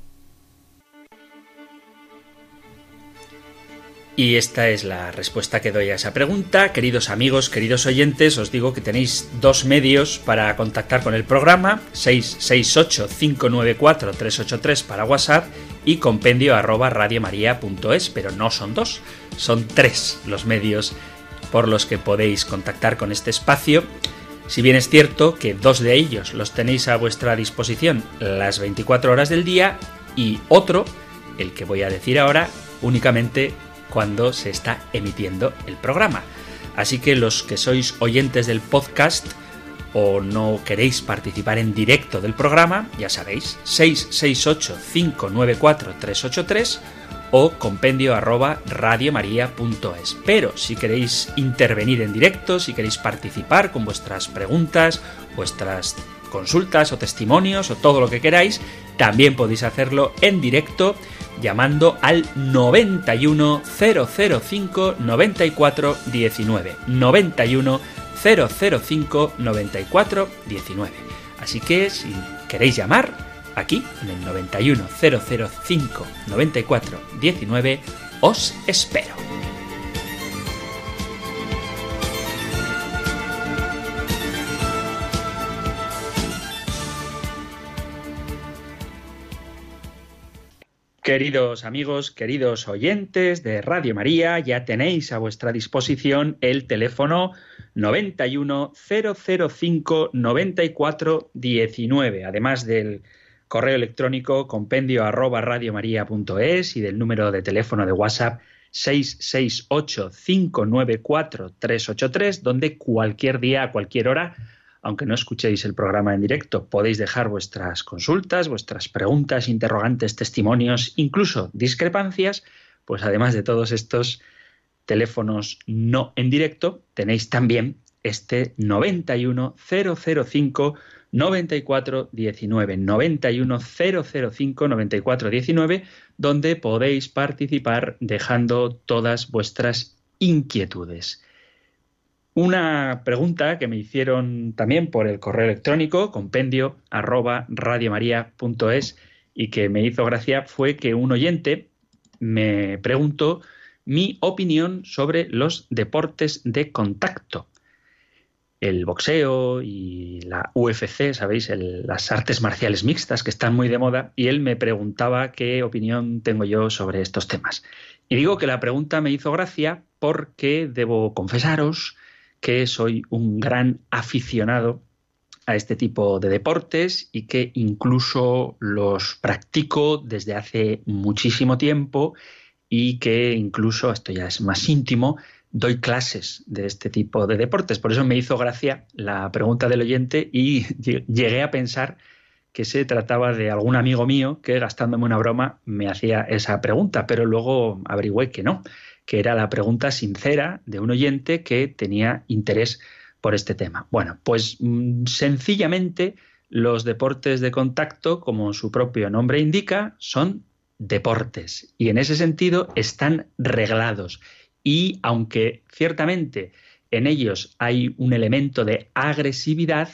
Y esta es la respuesta que doy a esa pregunta. Queridos amigos, queridos oyentes, os digo que tenéis dos medios para contactar con el programa, 668-594-383 para WhatsApp y compendio arroba radiomaria.es, pero no son dos, son tres los medios por los que podéis contactar con este espacio. Si bien es cierto que dos de ellos los tenéis a vuestra disposición las 24 horas del día y otro, el que voy a decir ahora, únicamente cuando se está emitiendo el programa. Así que los que sois oyentes del podcast o no queréis participar en directo del programa, ya sabéis, 668-594-383 o compendio arroba radiomaria.es. Pero si queréis intervenir en directo, si queréis participar con vuestras preguntas, vuestras consultas o testimonios o todo lo que queráis, también podéis hacerlo en directo llamando al 91 005 94 19. 91 005 94 19. Así que si queréis llamar, aquí en el 91 005 94 19, os espero. Queridos amigos, queridos oyentes de Radio María, ya tenéis a vuestra disposición el teléfono 91 005 94 19, además del correo electrónico compendio arroba radiomaria.es y del número de teléfono de WhatsApp 668 594 383, donde cualquier día, a cualquier hora, aunque no escuchéis el programa en directo, podéis dejar vuestras consultas, vuestras preguntas, interrogantes, testimonios, incluso discrepancias, pues además de todos estos teléfonos no en directo, tenéis también este 91 005 94 19 91 005 94 19 donde podéis participar dejando todas vuestras inquietudes. Una pregunta que me hicieron también por el correo electrónico, compendio arroba y que me hizo gracia fue que un oyente me preguntó mi opinión sobre los deportes de contacto. El boxeo y la UFC, sabéis, las artes marciales mixtas que están muy de moda, y él me preguntaba qué opinión tengo yo sobre estos temas. Y digo que la pregunta me hizo gracia porque debo confesaros que soy un gran aficionado a este tipo de deportes y que incluso los practico desde hace muchísimo tiempo y que incluso, esto ya es más íntimo, doy clases de este tipo de deportes. Por eso me hizo gracia la pregunta del oyente y [LAUGHS] llegué a pensar que se trataba de algún amigo mío que gastándome una broma me hacía esa pregunta, pero luego averigüé que no, que era la pregunta sincera de un oyente que tenía interés por este tema. Bueno, pues mm, sencillamente los deportes de contacto, como su propio nombre indica, son deportes y en ese sentido están reglados. Y aunque ciertamente en ellos hay un elemento de agresividad,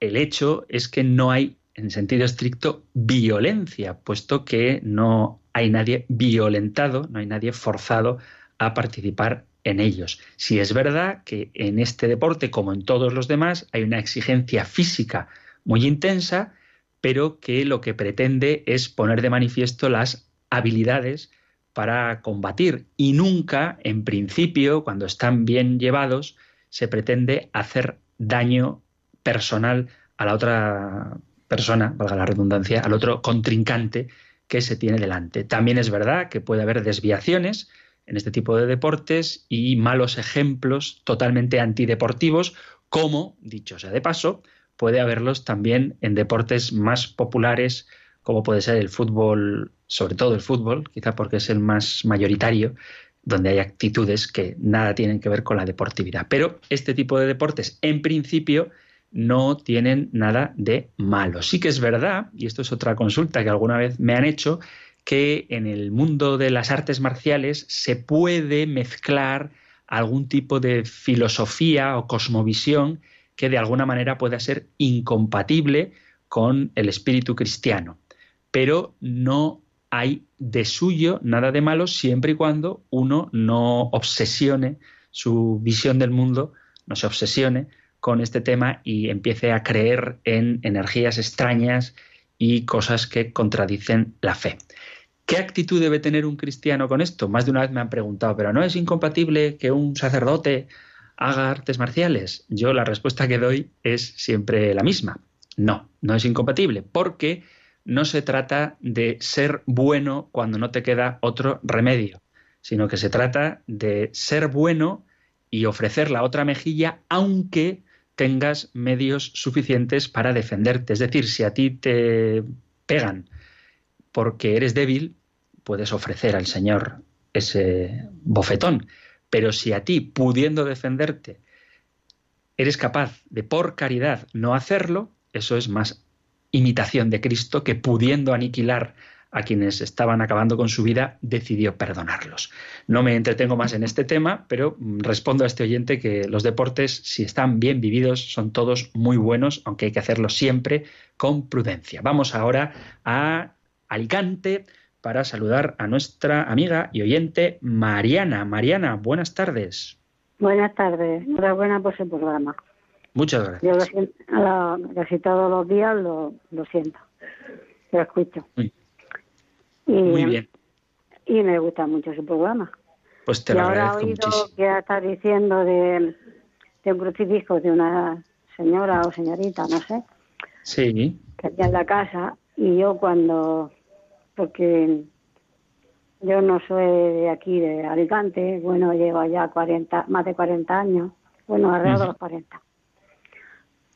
el hecho es que no hay, en sentido estricto, violencia, puesto que no hay nadie violentado, no hay nadie forzado a participar en ellos. Si es verdad que en este deporte, como en todos los demás, hay una exigencia física muy intensa, pero que lo que pretende es poner de manifiesto las habilidades para combatir y nunca, en principio, cuando están bien llevados, se pretende hacer daño personal a la otra persona, valga la redundancia, al otro contrincante que se tiene delante. También es verdad que puede haber desviaciones en este tipo de deportes y malos ejemplos totalmente antideportivos, como, dicho sea de paso, puede haberlos también en deportes más populares, como puede ser el fútbol, sobre todo el fútbol, quizá porque es el más mayoritario, donde hay actitudes que nada tienen que ver con la deportividad. Pero este tipo de deportes, en principio, no tienen nada de malo. Sí que es verdad, y esto es otra consulta que alguna vez me han hecho, que en el mundo de las artes marciales se puede mezclar algún tipo de filosofía o cosmovisión que de alguna manera pueda ser incompatible con el espíritu cristiano. Pero no hay de suyo nada de malo siempre y cuando uno no obsesione su visión del mundo, no se obsesione con este tema y empiece a creer en energías extrañas y cosas que contradicen la fe. ¿Qué actitud debe tener un cristiano con esto? Más de una vez me han preguntado, pero ¿no es incompatible que un sacerdote haga artes marciales? Yo la respuesta que doy es siempre la misma. No, no es incompatible, porque no se trata de ser bueno cuando no te queda otro remedio, sino que se trata de ser bueno y ofrecer la otra mejilla, aunque tengas medios suficientes para defenderte. Es decir, si a ti te pegan porque eres débil, puedes ofrecer al Señor ese bofetón. Pero si a ti, pudiendo defenderte, eres capaz de por caridad no hacerlo, eso es más imitación de Cristo que pudiendo aniquilar a quienes estaban acabando con su vida, decidió perdonarlos. No me entretengo más en este tema, pero mm, respondo a este oyente que los deportes, si están bien vividos, son todos muy buenos, aunque hay que hacerlo siempre con prudencia. Vamos ahora a Alicante para saludar a nuestra amiga y oyente Mariana. Mariana, buenas tardes. Buenas tardes, enhorabuena por su programa. Muchas gracias. Yo lo siento, casi todos los días lo, siento, lo escucho. Muy bien. Y me gusta mucho su programa. Pues te y lo ahora he oído que está diciendo de, un crucifijo de una señora o señorita, no sé. Sí. Que había en la casa. Y yo cuando. Porque yo no soy de aquí, de Alicante. Bueno, llevo ya 40, más de 40 años. Bueno, alrededor de los 40.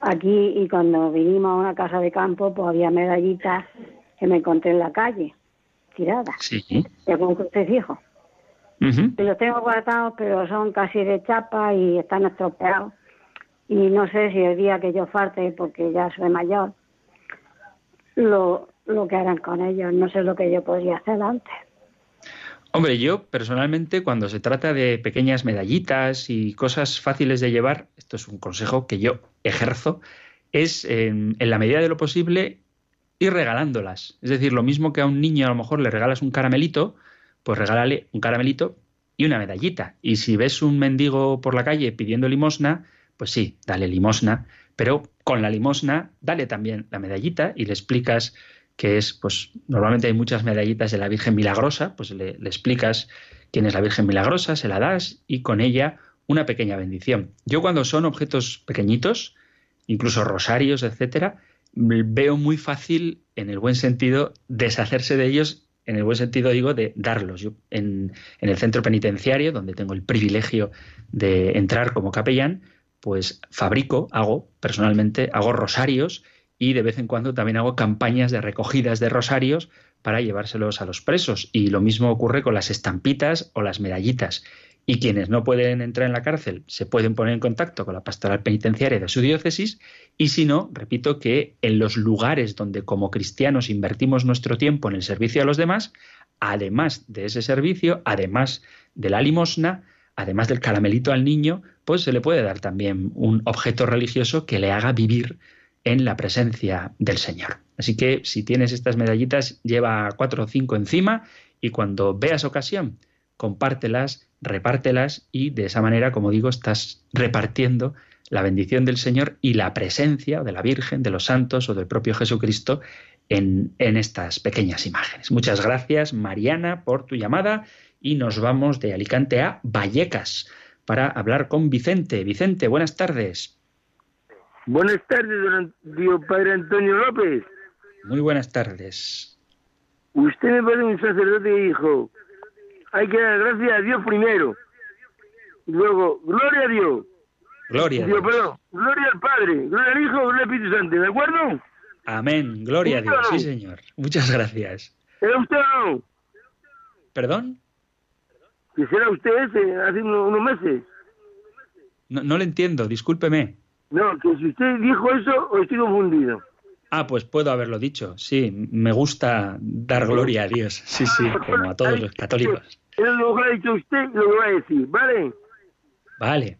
Aquí, y cuando vinimos a una casa de campo, pues había medallitas que me encontré en la calle tirada. Sí. Según que usted dijo. Los tengo guardados, pero son casi de chapa y están estropeados. Y no sé si el día que yo falte, porque ya soy mayor, lo, lo que harán con ellos. No sé lo que yo podría hacer antes. Hombre, yo personalmente cuando se trata de pequeñas medallitas y cosas fáciles de llevar, esto es un consejo que yo ejerzo, es en la medida de lo posible y regalándolas. Es decir, lo mismo que a un niño a lo mejor le regalas un caramelito, pues regálale un caramelito y una medallita. Y si ves un mendigo por la calle pidiendo limosna, pues sí, dale limosna, pero con la limosna dale también la medallita y le explicas que es, pues normalmente hay muchas medallitas de la Virgen Milagrosa, pues le, explicas quién es la Virgen Milagrosa, se la das y con ella una pequeña bendición. Yo cuando son objetos pequeñitos, incluso rosarios, etcétera, veo muy fácil, en el buen sentido, deshacerse de ellos en el buen sentido digo de darlos. Yo en, en, el centro penitenciario, donde tengo el privilegio de entrar como capellán, pues fabrico, hago personalmente, hago rosarios y de vez en cuando también hago campañas de recogidas de rosarios para llevárselos a los presos. Y lo mismo ocurre con las estampitas o las medallitas. Y quienes no pueden entrar en la cárcel se pueden poner en contacto con la pastoral penitenciaria de su diócesis y si no, repito que en los lugares donde como cristianos invertimos nuestro tiempo en el servicio a los demás, además de ese servicio, además de la limosna, además del caramelito al niño, pues se le puede dar también un objeto religioso que le haga vivir en la presencia del Señor. Así que si tienes estas medallitas, lleva cuatro o cinco encima y cuando veas ocasión, compártelas, repártelas y de esa manera, como digo, estás repartiendo la bendición del Señor y la presencia de la Virgen, de los santos o del propio Jesucristo en, en estas pequeñas imágenes. Muchas gracias, Mariana, por tu llamada y nos vamos de Alicante a Vallecas para hablar con Vicente. Vicente, buenas tardes. Buenas tardes, don Padre Antonio López. Muy buenas tardes. Usted me parece un sacerdote dijo, hay que dar gracias a Dios primero. Y luego, gloria a Dios. Gloria. Dios. Perdón, gloria al Padre, gloria al Hijo, gloria al Espíritu Santo, ¿de acuerdo? Amén. Gloria a Dios. Sí, señor. Muchas gracias. ¿Era usted o no? ¿Perdón? ¿Que será usted ese hace unos, unos meses? No, no le entiendo, discúlpeme. No, que si usted dijo eso o estoy confundido. Ah, pues puedo haberlo dicho. Sí, me gusta dar gloria a Dios. Sí, sí, como a todos los católicos. Es lo que ha dicho usted lo que va a decir, ¿vale? Vale.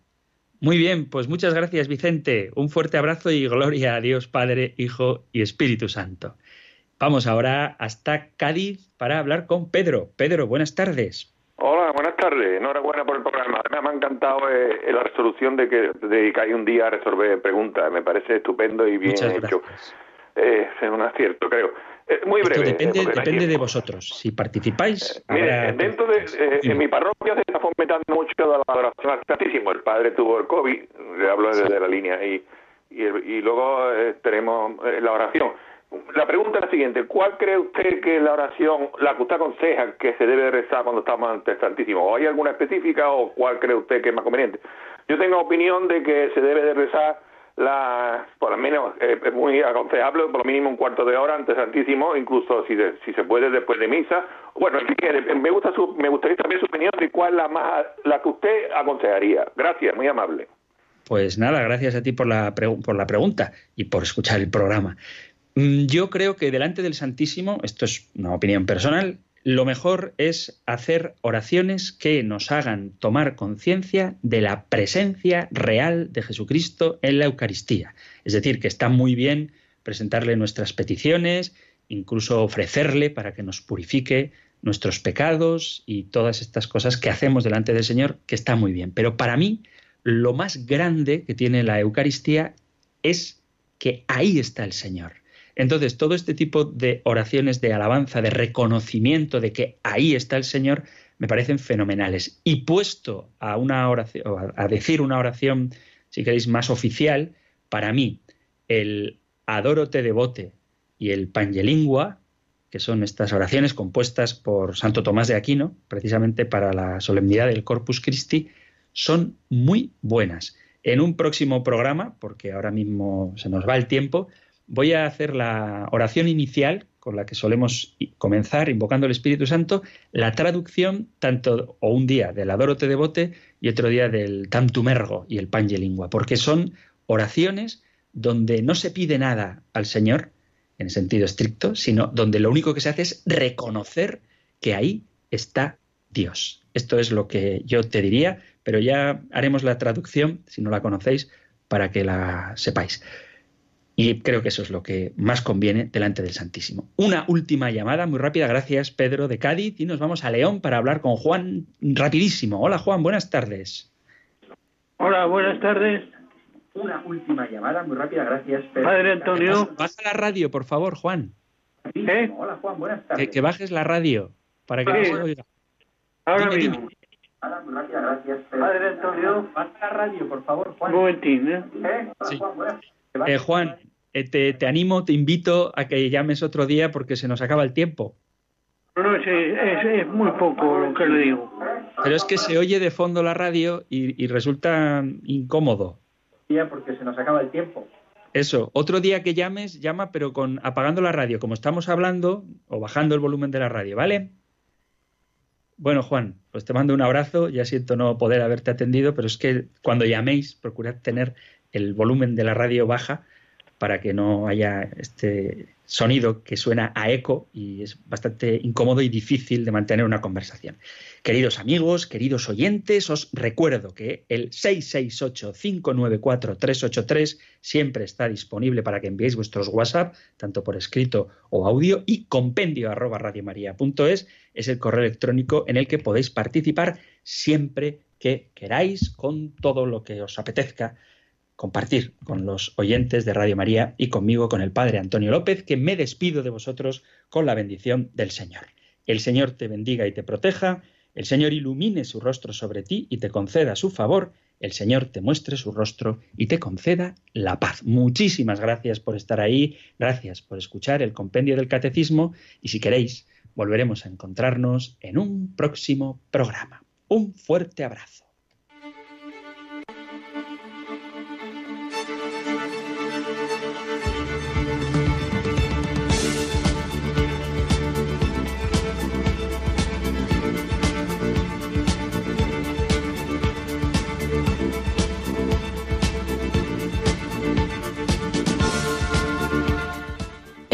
Muy bien, pues muchas gracias, Vicente. Un fuerte abrazo y gloria a Dios Padre, Hijo y Espíritu Santo. Vamos ahora hasta Cádiz para hablar con Pedro. Pedro, buenas tardes. Hola, buenas tardes. Enhorabuena por el programa. Me ha encantado eh, la resolución de que dedicáis un día a resolver preguntas. Me parece estupendo y bien Muchas hecho. gracias. Eh, es un acierto, creo. Eh, muy Esto breve. depende, eh, depende de vosotros. Si participáis, Mire, habrá- dentro de eh, en mi parroquia se está fomentando mucho la adoración al Santísimo. El padre tuvo el COVID, le hablo desde la línea, y, y, y luego eh, tenemos eh, la oración. La pregunta es la siguiente, ¿cuál cree usted que es la oración, la que usted aconseja que se debe rezar cuando estamos ante el Santísimo? ¿O hay alguna específica o cuál cree usted que es más conveniente? Yo tengo opinión de que se debe de rezar la, por lo menos, eh, es muy aconsejable, por lo mínimo un cuarto de hora ante el Santísimo, incluso si, de- si se puede después de misa. Bueno, en fin, eh, me, gusta su, me gustaría saber su opinión de cuál la, más, la que usted aconsejaría. Gracias, muy amable. Pues nada, gracias a ti por la, por la pregunta y por escuchar el programa. Mm, Yo creo que delante del Santísimo, esto es una opinión personal, lo mejor es hacer oraciones que nos hagan tomar conciencia de la presencia real de Jesucristo en la Eucaristía. Es decir, que está muy bien presentarle nuestras peticiones, incluso ofrecerle para que nos purifique nuestros pecados y todas estas cosas que hacemos delante del Señor, que está muy bien. Pero para mí, lo más grande que tiene la Eucaristía es que ahí está el Señor. Entonces, todo este tipo de oraciones de alabanza, de reconocimiento de que ahí está el Señor, me parecen fenomenales. Y puesto a una oración, a decir una oración, si queréis, más oficial, para mí, el Adoro te devote y el Pangelingua, que son estas oraciones compuestas por Santo Tomás de Aquino, precisamente para la solemnidad del Corpus Christi, son muy buenas. En un próximo programa, porque ahora mismo se nos va el tiempo, voy a hacer la oración inicial con la que solemos comenzar invocando el Espíritu Santo, la traducción tanto o un día del Adoro te devote y otro día del Tantum ergo y el Pangelingua, porque son oraciones donde no se pide nada al Señor en sentido estricto, sino donde lo único que se hace es reconocer que ahí está Dios. Esto es lo que yo te diría, pero ya haremos la traducción, si no la conocéis, para que la sepáis. Y creo que eso es lo que más conviene delante del Santísimo. Una última llamada muy rápida, gracias Pedro de Cádiz, y nos vamos a León para hablar con Juan rapidísimo. Hola Juan, buenas tardes. Hola, buenas tardes. Una última llamada muy rápida, gracias Padre Antonio. Baja la radio, por favor, Juan. ¿Eh? Hola Juan, buenas tardes. Que, que bajes la radio para que no Sí. se oiga. Ahora Dime, mismo. dime. Padre Antonio. Baja la radio, por favor, Un momentín, ¿eh? Sí. Eh, Juan, eh, te, te, animo, te invito a que llames otro día porque se nos acaba el tiempo. No, es, es, es muy poco lo que le digo. Pero es que se oye de fondo la radio y, y resulta incómodo. Porque se nos acaba el tiempo. Eso, otro día que llames, llama pero con apagando la radio, como estamos hablando, o bajando el volumen de la radio, ¿vale? Bueno, Juan, pues te mando un abrazo, ya siento no poder haberte atendido, pero es que cuando llaméis, procurad tener el volumen de la radio baja para que no haya este sonido que suena a eco y es bastante incómodo y difícil de mantener una conversación. Queridos amigos, queridos oyentes, os recuerdo que el 668-594-383 siempre está disponible para que enviéis vuestros WhatsApp, tanto por escrito o audio, y compendio arroba es el correo electrónico en el que podéis participar siempre que queráis con todo lo que os apetezca compartir con los oyentes de Radio María y conmigo, con el Padre Antonio López, que me despido de vosotros con la bendición del Señor. El Señor te bendiga y te proteja, el Señor ilumine su rostro sobre ti y te conceda su favor, el Señor te muestre su rostro y te conceda la paz. Muchísimas gracias por estar ahí, gracias por escuchar el compendio del catecismo y si queréis, volveremos a encontrarnos en un próximo programa. Un fuerte abrazo.